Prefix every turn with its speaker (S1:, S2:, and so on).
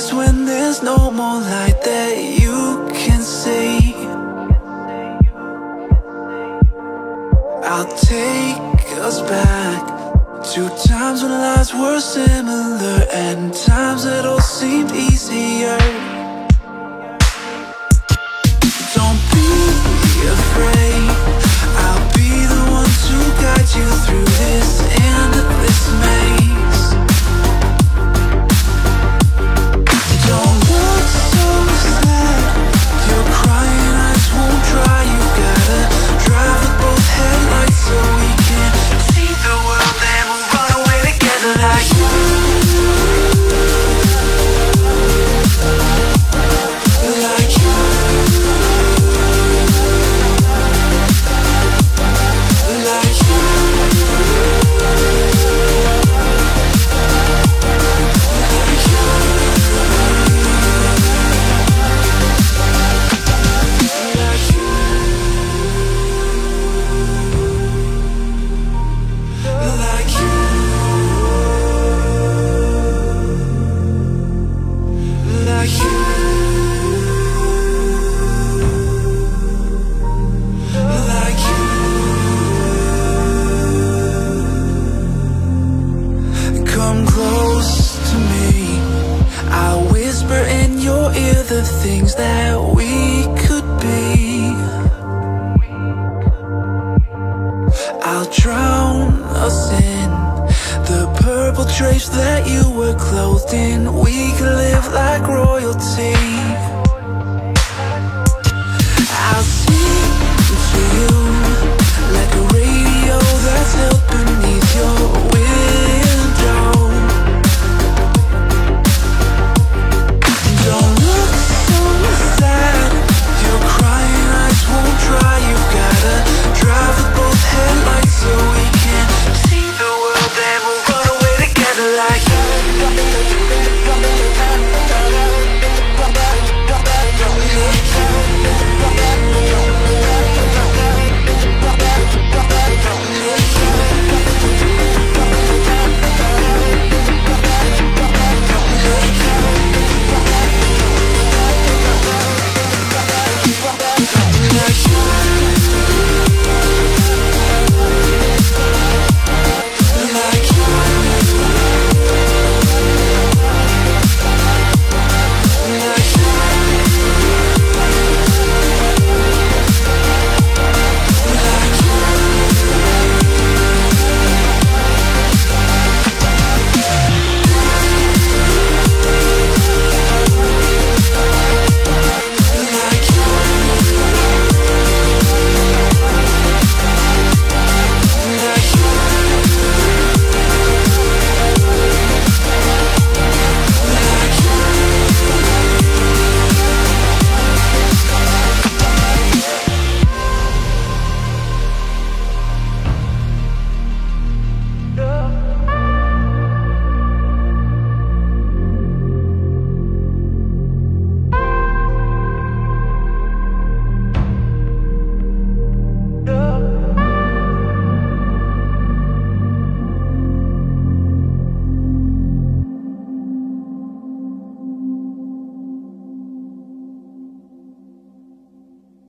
S1: is when there's no more light that you can see. I'll take us back to times when lives were similar And times that all seemed easier. whisper in your ear the things that we could be. I'll drown us in the purple drapes that you were clothed in. We could live like royalty.